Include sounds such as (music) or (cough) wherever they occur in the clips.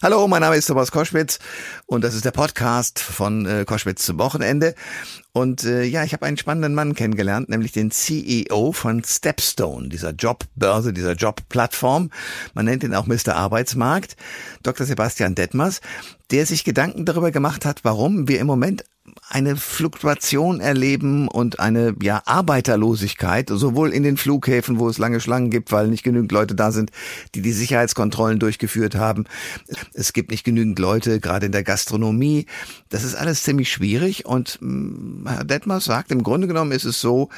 Hallo, mein Name ist Thomas Koschwitz und das ist der Podcast von äh, Koschwitz zum Wochenende. Und äh, ja, ich habe einen spannenden Mann kennengelernt, nämlich den CEO von Stepstone, dieser Jobbörse, dieser Jobplattform. Man nennt ihn auch Mr. Arbeitsmarkt, Dr. Sebastian Detmers, der sich Gedanken darüber gemacht hat, warum wir im Moment eine Fluktuation erleben und eine ja Arbeiterlosigkeit, sowohl in den Flughäfen, wo es lange Schlangen gibt, weil nicht genügend Leute da sind, die die Sicherheitskontrollen durchgeführt haben. Es gibt nicht genügend Leute, gerade in der Gastronomie. Das ist alles ziemlich schwierig und hm, Herr Detmers sagt, im Grunde genommen ist es so,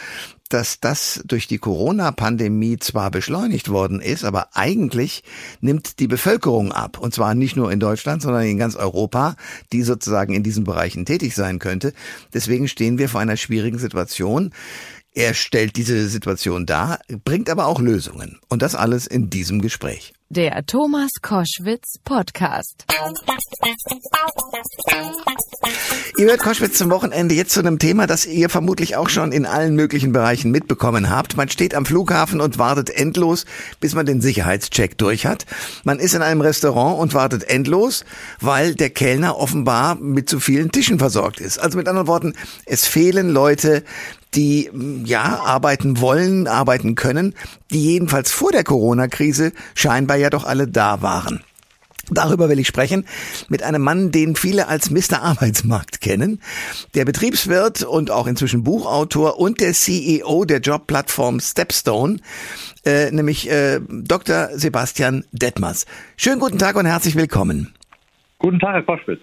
dass das durch die Corona-Pandemie zwar beschleunigt worden ist, aber eigentlich nimmt die Bevölkerung ab. Und zwar nicht nur in Deutschland, sondern in ganz Europa, die sozusagen in diesen Bereichen tätig sein könnte. Deswegen stehen wir vor einer schwierigen Situation. Er stellt diese Situation dar, bringt aber auch Lösungen. Und das alles in diesem Gespräch. Der Thomas Koschwitz Podcast. Ihr hört Koschwitz zum Wochenende jetzt zu einem Thema, das ihr vermutlich auch schon in allen möglichen Bereichen mitbekommen habt. Man steht am Flughafen und wartet endlos, bis man den Sicherheitscheck durch hat. Man ist in einem Restaurant und wartet endlos, weil der Kellner offenbar mit zu vielen Tischen versorgt ist. Also mit anderen Worten, es fehlen Leute, die ja arbeiten wollen, arbeiten können, die jedenfalls vor der Corona-Krise scheinbar ja doch alle da waren. Darüber will ich sprechen mit einem Mann, den viele als Mr. Arbeitsmarkt kennen, der Betriebswirt und auch inzwischen Buchautor und der CEO der Jobplattform Stepstone, äh, nämlich äh, Dr. Sebastian Detmers. Schönen guten Tag und herzlich willkommen. Guten Tag, Herr Koschwitz.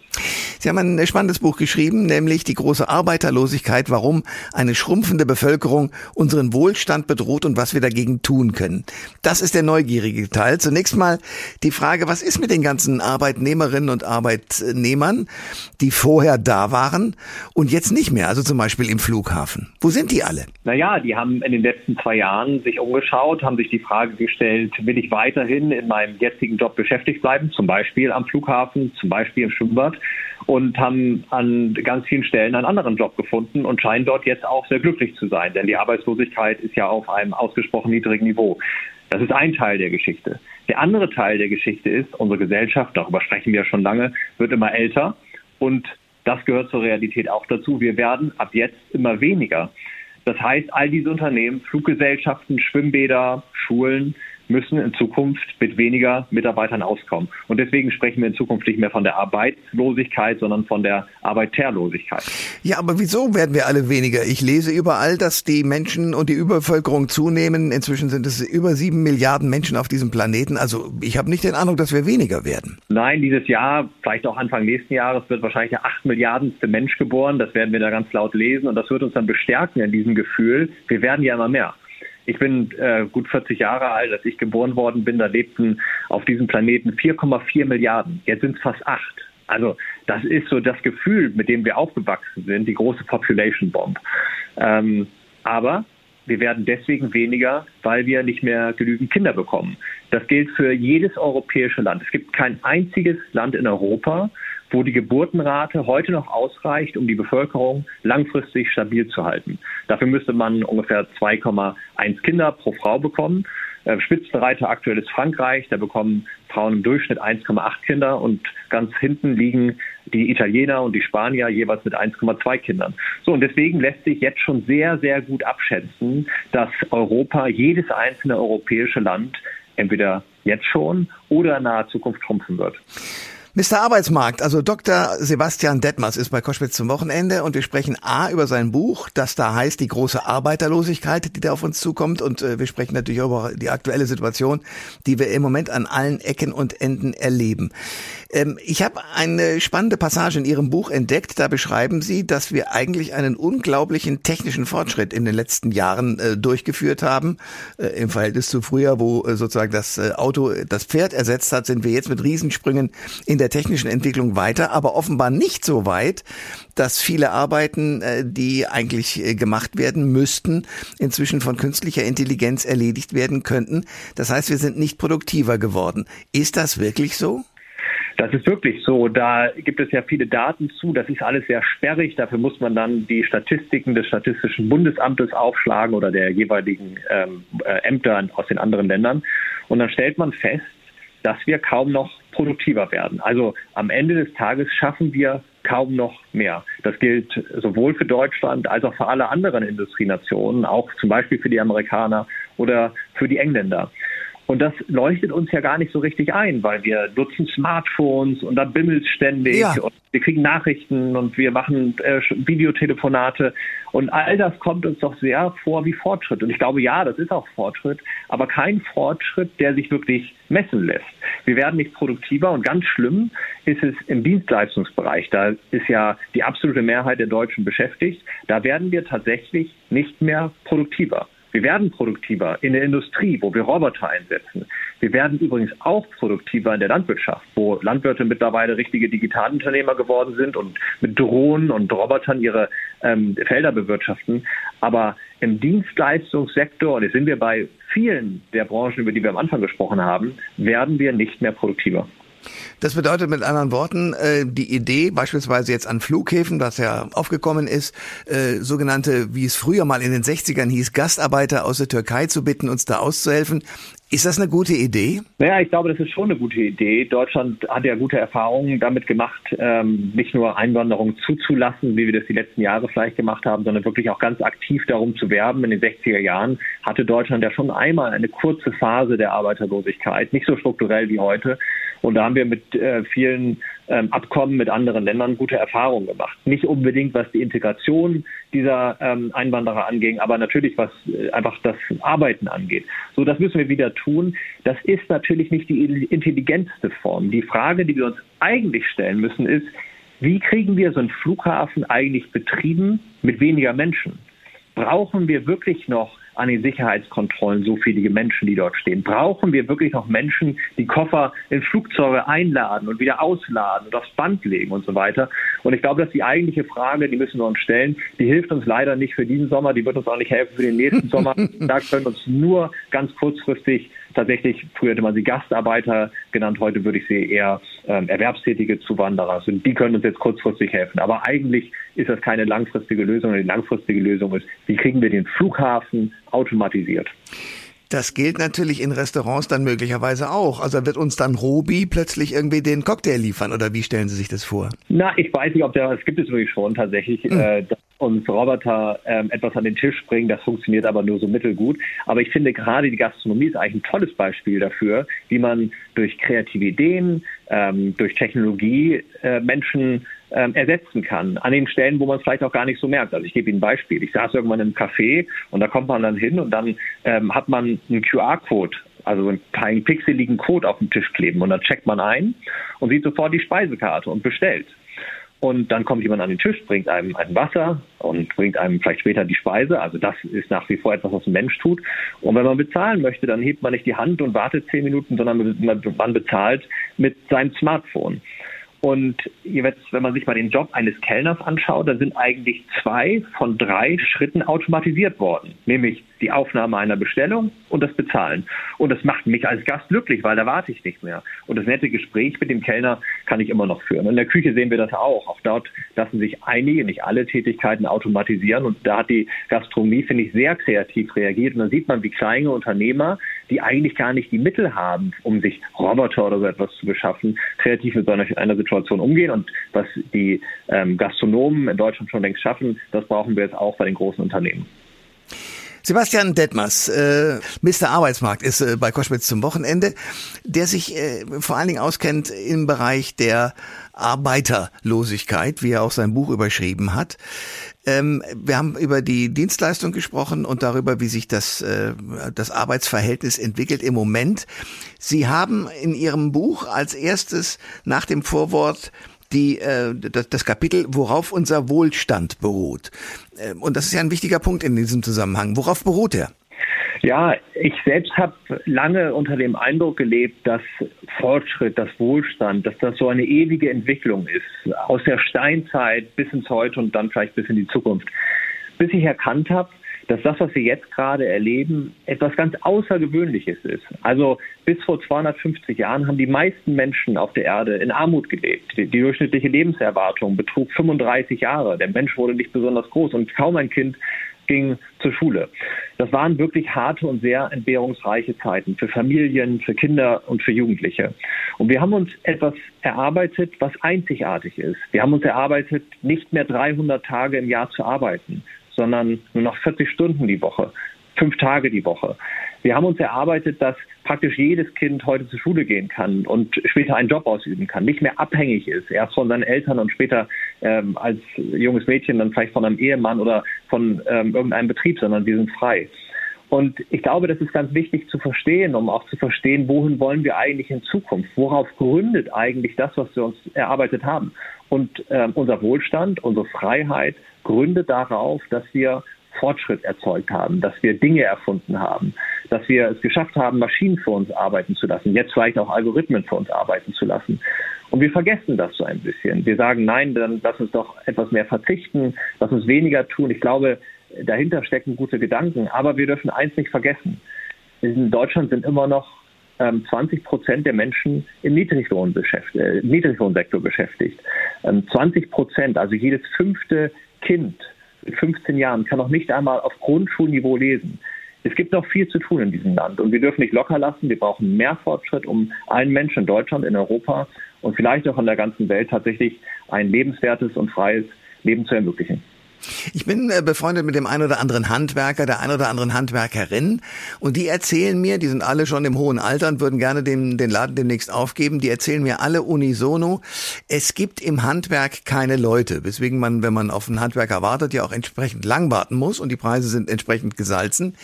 Sie haben ein spannendes Buch geschrieben, nämlich die große Arbeiterlosigkeit, warum eine schrumpfende Bevölkerung unseren Wohlstand bedroht und was wir dagegen tun können. Das ist der neugierige Teil. Zunächst mal die Frage, was ist mit den ganzen Arbeitnehmerinnen und Arbeitnehmern, die vorher da waren und jetzt nicht mehr, also zum Beispiel im Flughafen. Wo sind die alle? Naja, die haben in den letzten zwei Jahren sich umgeschaut, haben sich die Frage gestellt, will ich weiterhin in meinem jetzigen Job beschäftigt bleiben, zum Beispiel am Flughafen, zum Beispiel im Schwimmbad und haben an ganz vielen Stellen einen anderen Job gefunden und scheinen dort jetzt auch sehr glücklich zu sein, denn die Arbeitslosigkeit ist ja auf einem ausgesprochen niedrigen Niveau. Das ist ein Teil der Geschichte. Der andere Teil der Geschichte ist, unsere Gesellschaft, darüber sprechen wir schon lange, wird immer älter und das gehört zur Realität auch dazu. Wir werden ab jetzt immer weniger. Das heißt, all diese Unternehmen, Fluggesellschaften, Schwimmbäder, Schulen, müssen in Zukunft mit weniger Mitarbeitern auskommen. Und deswegen sprechen wir in Zukunft nicht mehr von der Arbeitslosigkeit, sondern von der Arbeiterlosigkeit. Ja, aber wieso werden wir alle weniger? Ich lese überall, dass die Menschen und die Überbevölkerung zunehmen. Inzwischen sind es über sieben Milliarden Menschen auf diesem Planeten. Also ich habe nicht den Eindruck, dass wir weniger werden. Nein, dieses Jahr, vielleicht auch Anfang nächsten Jahres, wird wahrscheinlich der acht Milliardenste Mensch geboren. Das werden wir da ganz laut lesen und das wird uns dann bestärken in diesem Gefühl. Wir werden ja immer mehr. Ich bin äh, gut 40 Jahre alt, als ich geboren worden bin. Da lebten auf diesem Planeten 4,4 Milliarden. Jetzt sind es fast acht. Also das ist so das Gefühl, mit dem wir aufgewachsen sind, die große Population Bomb. Ähm, aber wir werden deswegen weniger, weil wir nicht mehr genügend Kinder bekommen. Das gilt für jedes europäische Land. Es gibt kein einziges Land in Europa, wo die Geburtenrate heute noch ausreicht, um die Bevölkerung langfristig stabil zu halten. Dafür müsste man ungefähr 2,1 Kinder pro Frau bekommen. Äh, Spitzenreiter aktuell ist Frankreich, da bekommen Frauen im Durchschnitt 1,8 Kinder und ganz hinten liegen die Italiener und die Spanier jeweils mit 1,2 Kindern. So, und deswegen lässt sich jetzt schon sehr, sehr gut abschätzen, dass Europa, jedes einzelne europäische Land entweder jetzt schon oder in naher Zukunft schrumpfen wird. Mr. Arbeitsmarkt, also Dr. Sebastian Detmers ist bei Koschwitz zum Wochenende und wir sprechen A über sein Buch, das da heißt die große Arbeiterlosigkeit, die da auf uns zukommt und äh, wir sprechen natürlich über die aktuelle Situation, die wir im Moment an allen Ecken und Enden erleben. Ähm, ich habe eine spannende Passage in Ihrem Buch entdeckt, da beschreiben Sie, dass wir eigentlich einen unglaublichen technischen Fortschritt in den letzten Jahren äh, durchgeführt haben. Äh, Im Verhältnis zu früher, wo äh, sozusagen das äh, Auto das Pferd ersetzt hat, sind wir jetzt mit Riesensprüngen in der der technischen Entwicklung weiter, aber offenbar nicht so weit, dass viele Arbeiten, äh, die eigentlich äh, gemacht werden müssten, inzwischen von künstlicher Intelligenz erledigt werden könnten. Das heißt, wir sind nicht produktiver geworden. Ist das wirklich so? Das ist wirklich so. Da gibt es ja viele Daten zu. Das ist alles sehr sperrig. Dafür muss man dann die Statistiken des Statistischen Bundesamtes aufschlagen oder der jeweiligen ähm, äh, Ämter aus den anderen Ländern. Und dann stellt man fest, dass wir kaum noch produktiver werden. Also am Ende des Tages schaffen wir kaum noch mehr. Das gilt sowohl für Deutschland als auch für alle anderen Industrienationen, auch zum Beispiel für die Amerikaner oder für die Engländer. Und das leuchtet uns ja gar nicht so richtig ein, weil wir nutzen Smartphones und da bimmelt ständig ja. und wir kriegen Nachrichten und wir machen äh, Videotelefonate und all das kommt uns doch sehr vor wie Fortschritt. Und ich glaube, ja, das ist auch Fortschritt, aber kein Fortschritt, der sich wirklich messen lässt. Wir werden nicht produktiver und ganz schlimm ist es im Dienstleistungsbereich. Da ist ja die absolute Mehrheit der Deutschen beschäftigt. Da werden wir tatsächlich nicht mehr produktiver. Wir werden produktiver in der Industrie, wo wir Roboter einsetzen. Wir werden übrigens auch produktiver in der Landwirtschaft, wo Landwirte mittlerweile richtige Digitalunternehmer geworden sind und mit Drohnen und Robotern ihre ähm, Felder bewirtschaften. Aber im Dienstleistungssektor, und jetzt sind wir bei vielen der Branchen, über die wir am Anfang gesprochen haben, werden wir nicht mehr produktiver. Das bedeutet mit anderen Worten, äh, die Idee beispielsweise jetzt an Flughäfen, was ja aufgekommen ist, äh, sogenannte, wie es früher mal in den 60ern hieß, Gastarbeiter aus der Türkei zu bitten, uns da auszuhelfen. Ist das eine gute Idee? Naja, ich glaube, das ist schon eine gute Idee. Deutschland hat ja gute Erfahrungen damit gemacht, ähm, nicht nur Einwanderung zuzulassen, wie wir das die letzten Jahre vielleicht gemacht haben, sondern wirklich auch ganz aktiv darum zu werben. In den 60er Jahren hatte Deutschland ja schon einmal eine kurze Phase der Arbeiterlosigkeit, nicht so strukturell wie heute. Und da haben wir mit äh, vielen ähm, Abkommen mit anderen Ländern gute Erfahrungen gemacht. Nicht unbedingt, was die Integration dieser ähm, Einwanderer anging, aber natürlich, was äh, einfach das Arbeiten angeht. So, das müssen wir wieder tun. Das ist natürlich nicht die intelligenteste Form. Die Frage, die wir uns eigentlich stellen müssen, ist, wie kriegen wir so einen Flughafen eigentlich betrieben mit weniger Menschen? Brauchen wir wirklich noch an den Sicherheitskontrollen so viele Menschen, die dort stehen? Brauchen wir wirklich noch Menschen, die Koffer in Flugzeuge einladen und wieder ausladen und aufs Band legen und so weiter? Und ich glaube, das ist die eigentliche Frage, die müssen wir uns stellen. Die hilft uns leider nicht für diesen Sommer, die wird uns auch nicht helfen für den nächsten (laughs) Sommer. Da können uns nur ganz kurzfristig tatsächlich, früher hätte man sie Gastarbeiter genannt, heute würde ich sie eher ähm, erwerbstätige Zuwanderer. Also die können uns jetzt kurzfristig helfen. Aber eigentlich ist das keine langfristige Lösung. Die langfristige Lösung ist, wie kriegen wir den Flughafen automatisiert? Das gilt natürlich in Restaurants dann möglicherweise auch. Also wird uns dann Robi plötzlich irgendwie den Cocktail liefern oder wie stellen Sie sich das vor? Na, ich weiß nicht, ob der, das gibt es wirklich schon tatsächlich, mhm. äh, dass uns Roboter ähm, etwas an den Tisch bringen. Das funktioniert aber nur so mittelgut. Aber ich finde gerade die Gastronomie ist eigentlich ein tolles Beispiel dafür, wie man durch kreative Ideen, ähm, durch Technologie äh, Menschen ähm, ersetzen kann. An den Stellen, wo man es vielleicht auch gar nicht so merkt. Also ich gebe Ihnen ein Beispiel. Ich saß irgendwann im Café und da kommt man dann hin und dann ähm, hat man einen QR-Code also einen kleinen pixeligen Code auf dem Tisch kleben und dann checkt man ein und sieht sofort die Speisekarte und bestellt. Und dann kommt jemand an den Tisch, bringt einem ein Wasser und bringt einem vielleicht später die Speise. Also das ist nach wie vor etwas, was ein Mensch tut. Und wenn man bezahlen möchte, dann hebt man nicht die Hand und wartet zehn Minuten, sondern man bezahlt mit seinem Smartphone. Und jetzt, wenn man sich mal den Job eines Kellners anschaut, dann sind eigentlich zwei von drei Schritten automatisiert worden, nämlich die Aufnahme einer Bestellung und das Bezahlen. Und das macht mich als Gast glücklich, weil da warte ich nicht mehr. Und das nette Gespräch mit dem Kellner kann ich immer noch führen. In der Küche sehen wir das auch. Auch dort lassen sich einige, nicht alle Tätigkeiten automatisieren. Und da hat die Gastronomie, finde ich, sehr kreativ reagiert. Und dann sieht man, wie kleine Unternehmer, die eigentlich gar nicht die Mittel haben, um sich Roboter oder so etwas zu beschaffen, kreativ mit so einer, einer Situation umgehen. Und was die ähm, Gastronomen in Deutschland schon längst schaffen, das brauchen wir jetzt auch bei den großen Unternehmen. Sebastian Detmers, äh, Mr. Arbeitsmarkt, ist äh, bei Koschwitz zum Wochenende, der sich äh, vor allen Dingen auskennt im Bereich der Arbeiterlosigkeit, wie er auch sein Buch überschrieben hat. Ähm, wir haben über die Dienstleistung gesprochen und darüber, wie sich das, äh, das Arbeitsverhältnis entwickelt im Moment. Sie haben in Ihrem Buch als erstes nach dem Vorwort die, äh, das, das Kapitel, worauf unser Wohlstand beruht. Äh, und das ist ja ein wichtiger Punkt in diesem Zusammenhang. Worauf beruht er? Ja, ich selbst habe lange unter dem Eindruck gelebt, dass Fortschritt, das Wohlstand, dass das so eine ewige Entwicklung ist, aus der Steinzeit bis ins Heute und dann vielleicht bis in die Zukunft. Bis ich erkannt habe, dass das, was wir jetzt gerade erleben, etwas ganz Außergewöhnliches ist. Also bis vor 250 Jahren haben die meisten Menschen auf der Erde in Armut gelebt. Die, die durchschnittliche Lebenserwartung betrug 35 Jahre. Der Mensch wurde nicht besonders groß und kaum ein Kind ging zur Schule. Das waren wirklich harte und sehr entbehrungsreiche Zeiten für Familien, für Kinder und für Jugendliche. Und wir haben uns etwas erarbeitet, was einzigartig ist. Wir haben uns erarbeitet, nicht mehr 300 Tage im Jahr zu arbeiten, sondern nur noch 40 Stunden die Woche, fünf Tage die Woche. Wir haben uns erarbeitet, dass praktisch jedes Kind heute zur Schule gehen kann und später einen Job ausüben kann, nicht mehr abhängig ist, erst von seinen Eltern und später ähm, als junges Mädchen dann vielleicht von einem Ehemann oder von ähm, irgendeinem Betrieb, sondern wir sind frei. Und ich glaube, das ist ganz wichtig zu verstehen, um auch zu verstehen, wohin wollen wir eigentlich in Zukunft? Worauf gründet eigentlich das, was wir uns erarbeitet haben? Und ähm, unser Wohlstand, unsere Freiheit gründet darauf, dass wir Fortschritt erzeugt haben, dass wir Dinge erfunden haben, dass wir es geschafft haben, Maschinen für uns arbeiten zu lassen, jetzt vielleicht auch Algorithmen für uns arbeiten zu lassen. Und wir vergessen das so ein bisschen. Wir sagen, nein, dann lass uns doch etwas mehr verzichten, lass uns weniger tun. Ich glaube, dahinter stecken gute Gedanken, aber wir dürfen eins nicht vergessen. In Deutschland sind immer noch 20 ähm, Prozent der Menschen im Niedriglohn äh, Niedriglohnsektor beschäftigt. 20 ähm, Prozent, also jedes fünfte Kind mit 15 Jahren kann noch nicht einmal auf Grundschulniveau lesen. Es gibt noch viel zu tun in diesem Land und wir dürfen nicht locker lassen. Wir brauchen mehr Fortschritt, um allen Menschen in Deutschland, in Europa und vielleicht auch in der ganzen Welt tatsächlich ein lebenswertes und freies Leben zu ermöglichen. Ich bin äh, befreundet mit dem einen oder anderen Handwerker, der einen oder anderen Handwerkerin und die erzählen mir, die sind alle schon im hohen Alter und würden gerne den, den Laden demnächst aufgeben, die erzählen mir alle unisono, es gibt im Handwerk keine Leute, weswegen man, wenn man auf einen Handwerker wartet, ja auch entsprechend lang warten muss und die Preise sind entsprechend gesalzen.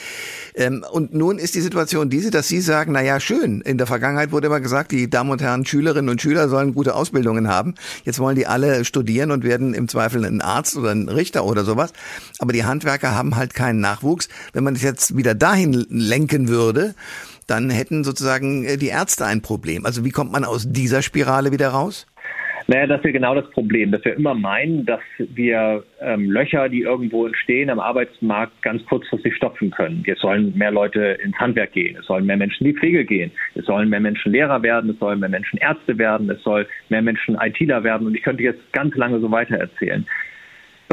Ähm, und nun ist die Situation diese, dass Sie sagen, na ja, schön, in der Vergangenheit wurde immer gesagt, die Damen und Herren Schülerinnen und Schüler sollen gute Ausbildungen haben. Jetzt wollen die alle studieren und werden im Zweifel ein Arzt oder ein Richter oder sowas. Aber die Handwerker haben halt keinen Nachwuchs. Wenn man es jetzt wieder dahin lenken würde, dann hätten sozusagen äh, die Ärzte ein Problem. Also wie kommt man aus dieser Spirale wieder raus? Naja, das ist genau das Problem, dass wir immer meinen, dass wir ähm, Löcher, die irgendwo entstehen am Arbeitsmarkt, ganz kurzfristig stopfen können. Es sollen mehr Leute ins Handwerk gehen, es sollen mehr Menschen in die Pflege gehen, es sollen mehr Menschen Lehrer werden, es sollen mehr Menschen Ärzte werden, es soll mehr Menschen ITler werden und ich könnte jetzt ganz lange so weiter erzählen.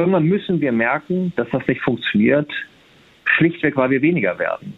Irgendwann müssen wir merken, dass das nicht funktioniert, schlichtweg, weil wir weniger werden.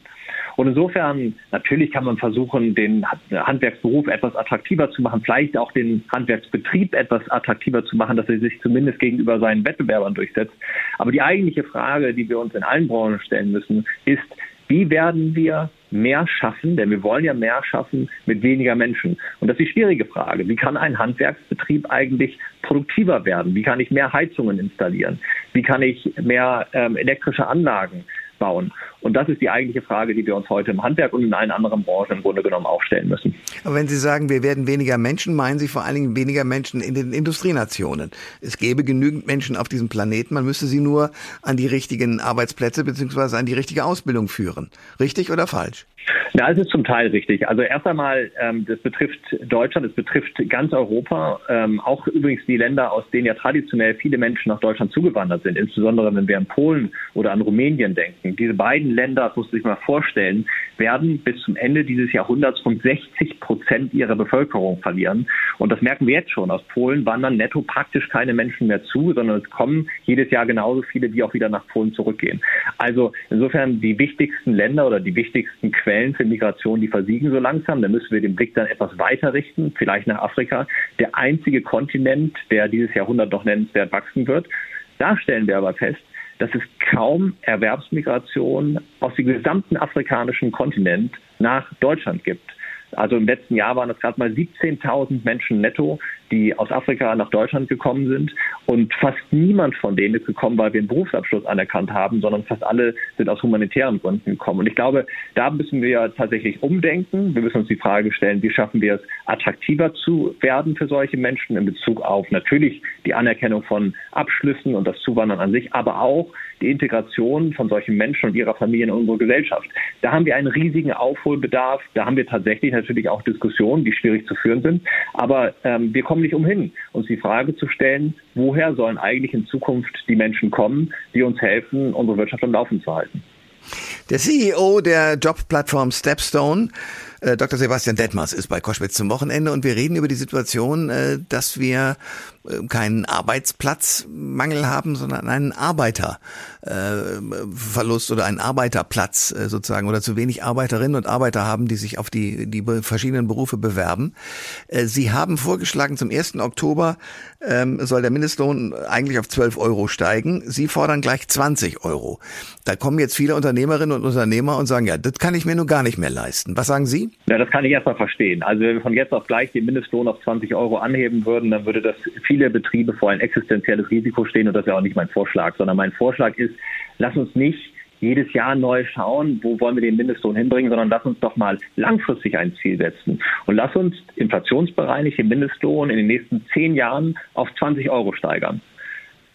Und insofern, natürlich kann man versuchen, den Handwerksberuf etwas attraktiver zu machen, vielleicht auch den Handwerksbetrieb etwas attraktiver zu machen, dass er sich zumindest gegenüber seinen Wettbewerbern durchsetzt. Aber die eigentliche Frage, die wir uns in allen Branchen stellen müssen, ist, wie werden wir mehr schaffen, denn wir wollen ja mehr schaffen mit weniger Menschen. Und das ist die schwierige Frage. Wie kann ein Handwerksbetrieb eigentlich produktiver werden? Wie kann ich mehr Heizungen installieren? Wie kann ich mehr ähm, elektrische Anlagen bauen? Und das ist die eigentliche Frage, die wir uns heute im Handwerk und in allen anderen Branchen im Grunde genommen auch stellen müssen. Aber wenn Sie sagen, wir werden weniger Menschen, meinen Sie vor allen Dingen weniger Menschen in den Industrienationen. Es gäbe genügend Menschen auf diesem Planeten, man müsste sie nur an die richtigen Arbeitsplätze beziehungsweise an die richtige Ausbildung führen. Richtig oder falsch? Ja, es ist zum Teil richtig. Also erst einmal, ähm, das betrifft Deutschland, es betrifft ganz Europa, ähm, auch übrigens die Länder, aus denen ja traditionell viele Menschen nach Deutschland zugewandert sind, insbesondere wenn wir an Polen oder an Rumänien denken. Diese beiden Länder, das muss man sich mal vorstellen, werden bis zum Ende dieses Jahrhunderts rund 60 Prozent ihrer Bevölkerung verlieren. Und das merken wir jetzt schon. Aus Polen wandern netto praktisch keine Menschen mehr zu, sondern es kommen jedes Jahr genauso viele, die auch wieder nach Polen zurückgehen. Also insofern die wichtigsten Länder oder die wichtigsten Quellen für Migration, die versiegen so langsam. Da müssen wir den Blick dann etwas weiter richten, vielleicht nach Afrika. Der einzige Kontinent, der dieses Jahrhundert noch nennenswert wachsen wird. Da stellen wir aber fest, dass es kaum Erwerbsmigration aus dem gesamten afrikanischen Kontinent nach Deutschland gibt. Also im letzten Jahr waren es gerade mal 17.000 Menschen netto, die aus Afrika nach Deutschland gekommen sind. Und fast niemand von denen ist gekommen, weil wir einen Berufsabschluss anerkannt haben, sondern fast alle sind aus humanitären Gründen gekommen. Und ich glaube, da müssen wir tatsächlich umdenken. Wir müssen uns die Frage stellen, wie schaffen wir es, attraktiver zu werden für solche Menschen in Bezug auf natürlich die Anerkennung von Abschlüssen und das Zuwandern an sich, aber auch die Integration von solchen Menschen und ihrer Familien in unsere Gesellschaft. Da haben wir einen riesigen Aufholbedarf. Da haben wir tatsächlich natürlich auch Diskussionen, die schwierig zu führen sind. Aber ähm, wir kommen nicht umhin, uns die Frage zu stellen, woher sollen eigentlich in Zukunft die Menschen kommen, die uns helfen, unsere Wirtschaft am Laufen zu halten. Der CEO der Jobplattform Stepstone Äh, Dr. Sebastian Detmers ist bei Koschwitz zum Wochenende und wir reden über die Situation, äh, dass wir äh, keinen Arbeitsplatzmangel haben, sondern einen Arbeiterverlust oder einen Arbeiterplatz sozusagen oder zu wenig Arbeiterinnen und Arbeiter haben, die sich auf die, die verschiedenen Berufe bewerben. Sie haben vorgeschlagen, zum 1. Oktober ähm, soll der Mindestlohn eigentlich auf 12 Euro steigen. Sie fordern gleich 20 Euro. Da kommen jetzt viele Unternehmerinnen und Unternehmer und sagen, ja, das kann ich mir nur gar nicht mehr leisten. Was sagen Sie? Ja, das kann ich erstmal verstehen. Also wenn wir von jetzt auf gleich den Mindestlohn auf 20 Euro anheben würden, dann würde das viele Betriebe vor ein existenzielles Risiko stehen und das ist ja auch nicht mein Vorschlag, sondern mein Vorschlag ist, lass uns nicht jedes Jahr neu schauen, wo wollen wir den Mindestlohn hinbringen, sondern lass uns doch mal langfristig ein Ziel setzen und lass uns inflationsbereinigt den Mindestlohn in den nächsten zehn Jahren auf 20 Euro steigern.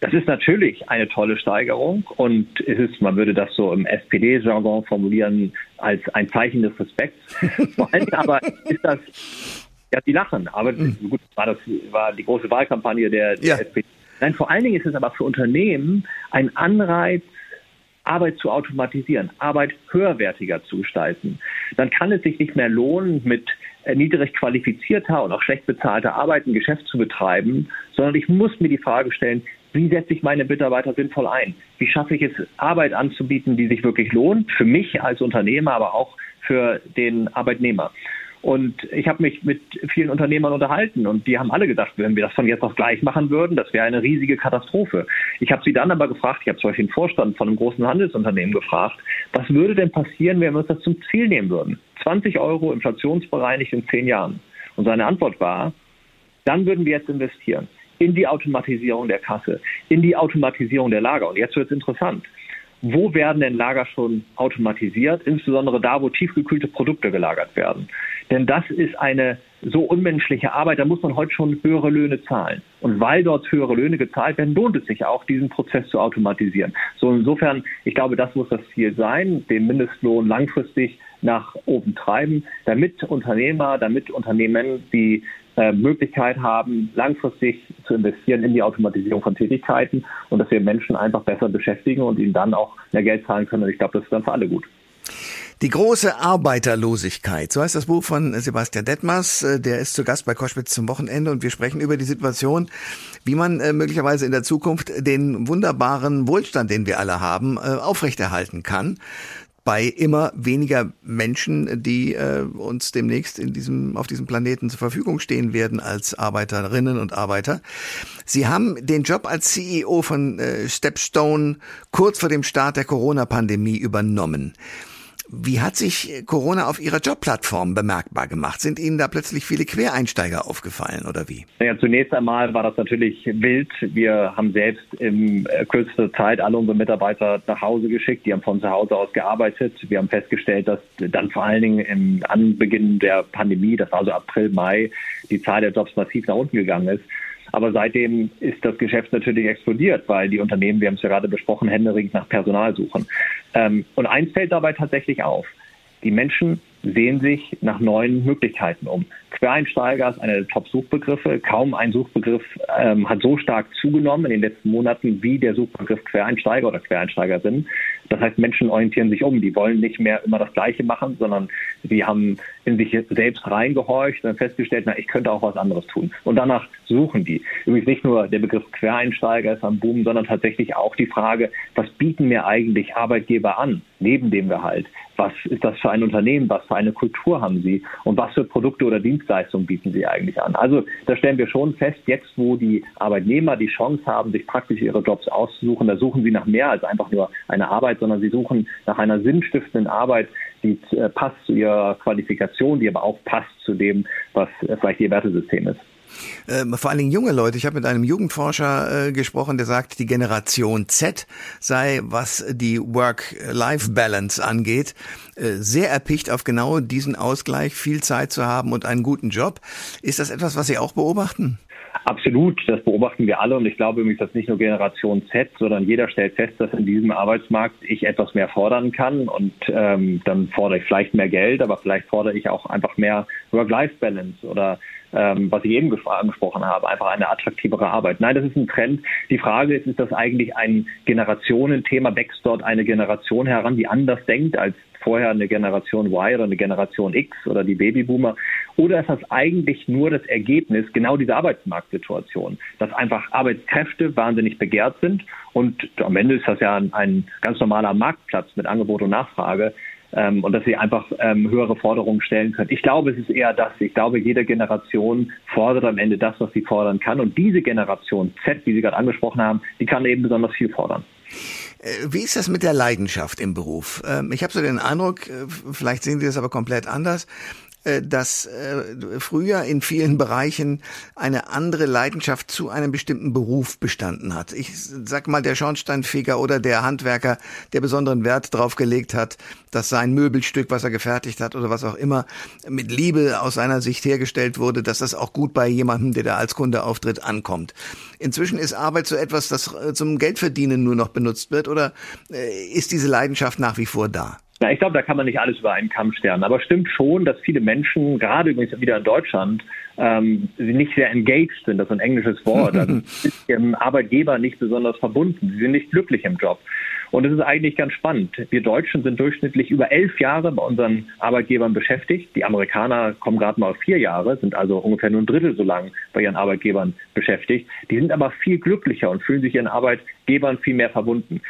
Das ist natürlich eine tolle Steigerung und es ist, man würde das so im SPD-Jargon formulieren, als ein Zeichen des Respekts. (laughs) Vor allem aber ist das, ja, die lachen, aber mhm. gut, war das war die große Wahlkampagne der, der ja. SPD. Nein, vor allen Dingen ist es aber für Unternehmen ein Anreiz, Arbeit zu automatisieren, Arbeit höherwertiger zu gestalten. Dann kann es sich nicht mehr lohnen, mit niedrig qualifizierter und auch schlecht bezahlter Arbeit ein Geschäft zu betreiben, sondern ich muss mir die Frage stellen, wie setze ich meine Mitarbeiter sinnvoll ein? Wie schaffe ich es, Arbeit anzubieten, die sich wirklich lohnt, für mich als Unternehmer, aber auch für den Arbeitnehmer? Und ich habe mich mit vielen Unternehmern unterhalten und die haben alle gedacht, wenn wir das von jetzt auf gleich machen würden, das wäre eine riesige Katastrophe. Ich habe sie dann aber gefragt, ich habe zum Beispiel den Vorstand von einem großen Handelsunternehmen gefragt, was würde denn passieren, wenn wir uns das zum Ziel nehmen würden? 20 Euro inflationsbereinigt in zehn Jahren. Und seine Antwort war, dann würden wir jetzt investieren in die Automatisierung der Kasse, in die Automatisierung der Lager. Und jetzt wird es interessant. Wo werden denn Lager schon automatisiert, insbesondere da, wo tiefgekühlte Produkte gelagert werden? Denn das ist eine so unmenschliche Arbeit, da muss man heute schon höhere Löhne zahlen. Und weil dort höhere Löhne gezahlt werden, lohnt es sich auch, diesen Prozess zu automatisieren. So insofern, ich glaube, das muss das Ziel sein, den Mindestlohn langfristig nach oben treiben, damit Unternehmer, damit Unternehmen die äh, Möglichkeit haben, langfristig zu investieren in die Automatisierung von Tätigkeiten und dass wir Menschen einfach besser beschäftigen und ihnen dann auch mehr Geld zahlen können. Und ich glaube, das ist dann für alle gut. Die große Arbeiterlosigkeit, so heißt das Buch von Sebastian Detmers, äh, der ist zu Gast bei Koschwitz zum Wochenende und wir sprechen über die Situation, wie man äh, möglicherweise in der Zukunft den wunderbaren Wohlstand, den wir alle haben, aufrechterhalten kann bei immer weniger Menschen, die äh, uns demnächst in diesem, auf diesem Planeten zur Verfügung stehen werden als Arbeiterinnen und Arbeiter. Sie haben den Job als CEO von äh, Stepstone kurz vor dem Start der Corona-Pandemie übernommen. Wie hat sich Corona auf Ihrer Jobplattform bemerkbar gemacht? Sind Ihnen da plötzlich viele Quereinsteiger aufgefallen oder wie? Ja, zunächst einmal war das natürlich wild. Wir haben selbst in äh, kürzester Zeit alle unsere Mitarbeiter nach Hause geschickt. Die haben von zu Hause aus gearbeitet. Wir haben festgestellt, dass dann vor allen Dingen im Anbeginn der Pandemie, das war so April, Mai, die Zahl der Jobs massiv nach unten gegangen ist. Aber seitdem ist das Geschäft natürlich explodiert, weil die Unternehmen, wir haben es ja gerade besprochen, händeringend nach Personal suchen. Ähm, und eins fällt dabei tatsächlich auf. Die Menschen sehen sich nach neuen Möglichkeiten um. Quereinsteiger ist einer der Top-Suchbegriffe. Kaum ein Suchbegriff ähm, hat so stark zugenommen in den letzten Monaten wie der Suchbegriff Quereinsteiger oder Quereinsteiger sind. Das heißt, Menschen orientieren sich um. Die wollen nicht mehr immer das Gleiche machen, sondern sie haben in sich selbst reingehorcht und festgestellt, na, ich könnte auch was anderes tun. Und danach suchen die. Übrigens nicht nur der Begriff Quereinsteiger ist am Boom, sondern tatsächlich auch die Frage, was bieten mir eigentlich Arbeitgeber an, neben dem Gehalt? Was ist das für ein Unternehmen? Was für eine Kultur haben sie? Und was für Produkte oder Dienstleistungen bieten sie eigentlich an? Also da stellen wir schon fest, jetzt wo die Arbeitnehmer die Chance haben, sich praktisch ihre Jobs auszusuchen, da suchen sie nach mehr als einfach nur eine Arbeit, sondern sie suchen nach einer sinnstiftenden Arbeit, die äh, passt zu ihrer Qualifikation, die aber auch passt zu dem, was äh, vielleicht ihr Wertesystem ist. Ähm, vor allen Dingen junge Leute. Ich habe mit einem Jugendforscher äh, gesprochen, der sagt, die Generation Z sei, was die Work-Life-Balance angeht, sehr erpicht auf genau diesen Ausgleich, viel Zeit zu haben und einen guten Job. Ist das etwas, was Sie auch beobachten? Absolut, das beobachten wir alle und ich glaube übrigens, dass nicht nur Generation Z, sondern jeder stellt fest, dass in diesem Arbeitsmarkt ich etwas mehr fordern kann und ähm, dann fordere ich vielleicht mehr Geld, aber vielleicht fordere ich auch einfach mehr Work-Life-Balance oder ähm, was ich eben angesprochen habe, einfach eine attraktivere Arbeit. Nein, das ist ein Trend. Die Frage ist, ist das eigentlich ein Generationenthema? Wächst dort eine Generation heran, die anders denkt als vorher eine Generation Y oder eine Generation X oder die Babyboomer? Oder ist das eigentlich nur das Ergebnis genau dieser Arbeitsmarktsituation, dass einfach Arbeitskräfte wahnsinnig begehrt sind und am Ende ist das ja ein, ein ganz normaler Marktplatz mit Angebot und Nachfrage, ähm, und dass sie einfach ähm, höhere Forderungen stellen können. Ich glaube, es ist eher das. Ich glaube, jede Generation fordert am Ende das, was sie fordern kann. Und diese Generation Z, wie Sie gerade angesprochen haben, die kann eben besonders viel fordern. Äh, wie ist das mit der Leidenschaft im Beruf? Ähm, ich habe so den Eindruck, äh, vielleicht sehen Sie das aber komplett anders, dass äh, früher in vielen Bereichen eine andere Leidenschaft zu einem bestimmten Beruf bestanden hat. Ich sag mal, der Schornsteinfeger oder der Handwerker, der besonderen Wert darauf gelegt hat, dass sein Möbelstück, was er gefertigt hat oder was auch immer, mit Liebe aus seiner Sicht hergestellt wurde, dass das auch gut bei jemandem, der da als Kunde auftritt, ankommt. Inzwischen ist Arbeit so etwas, das äh, zum Geldverdienen nur noch benutzt wird oder ist diese Leidenschaft nach wie vor da? Na, ich glaube, da kann man nicht alles über einen Kamm stellen. Aber stimmt schon, dass viele Menschen, gerade übrigens wieder in Deutschland, ähm, nicht sehr engaged sind. Das ist ein englisches Wort. Also (laughs) mit dem Arbeitgeber nicht besonders verbunden. Sie sind nicht glücklich im Job. Und es ist eigentlich ganz spannend. Wir Deutschen sind durchschnittlich über elf Jahre bei unseren Arbeitgebern beschäftigt. Die Amerikaner kommen gerade mal auf vier Jahre, sind also ungefähr nur ein Drittel so lang bei ihren Arbeitgebern beschäftigt. Die sind aber viel glücklicher und fühlen sich ihren Arbeitgebern viel mehr verbunden.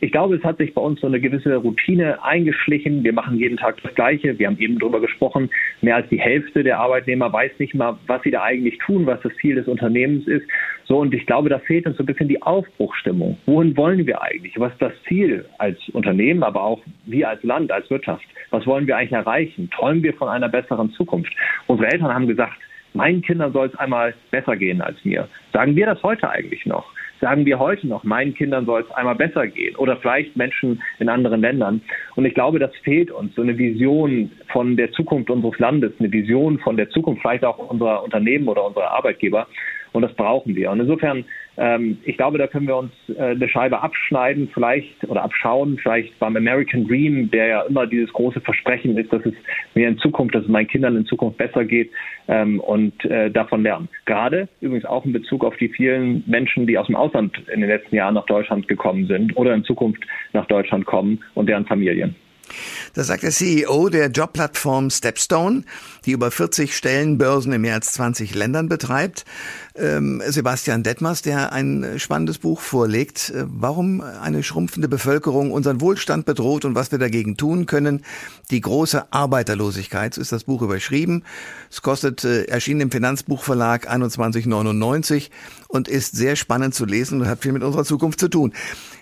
Ich glaube, es hat sich bei uns so eine gewisse Routine eingeschlichen. Wir machen jeden Tag das Gleiche. Wir haben eben darüber gesprochen. Mehr als die Hälfte der Arbeitnehmer weiß nicht mal, was sie da eigentlich tun, was das Ziel des Unternehmens ist. So, und ich glaube, da fehlt uns so ein bisschen die Aufbruchstimmung. Wohin wollen wir eigentlich? Was ist das Ziel als Unternehmen, aber auch wir als Land, als Wirtschaft? Was wollen wir eigentlich erreichen? Träumen wir von einer besseren Zukunft? Unsere Eltern haben gesagt, meinen Kindern soll es einmal besser gehen als mir. Sagen wir das heute eigentlich noch? Sagen wir heute noch, meinen Kindern soll es einmal besser gehen oder vielleicht Menschen in anderen Ländern. Und ich glaube, das fehlt uns, so eine Vision von der Zukunft unseres Landes, eine Vision von der Zukunft vielleicht auch unserer Unternehmen oder unserer Arbeitgeber. Und das brauchen wir. Und insofern, ähm, ich glaube, da können wir uns äh, eine Scheibe abschneiden, vielleicht oder abschauen, vielleicht beim American Dream, der ja immer dieses große Versprechen ist, dass es mir in Zukunft, dass es meinen Kindern in Zukunft besser geht ähm, und äh, davon lernen. Gerade übrigens auch in Bezug auf die vielen Menschen, die aus dem Ausland in den letzten Jahren nach Deutschland gekommen sind oder in Zukunft nach Deutschland kommen und deren Familien. Das sagt der CEO der Jobplattform Stepstone, die über 40 Stellenbörsen in mehr als 20 Ländern betreibt. Ähm, Sebastian Detmers, der ein spannendes Buch vorlegt, äh, warum eine schrumpfende Bevölkerung unseren Wohlstand bedroht und was wir dagegen tun können. Die große Arbeiterlosigkeit, ist das Buch überschrieben. Es kostet, äh, erschien im Finanzbuchverlag 21,99 und ist sehr spannend zu lesen und hat viel mit unserer Zukunft zu tun.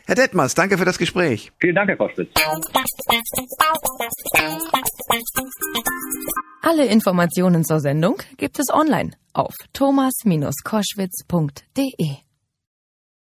Herr Detmers, danke für das Gespräch. Vielen Dank, Herr Koschwitz. Alle Informationen zur Sendung gibt es online auf thomas-koschwitz.de.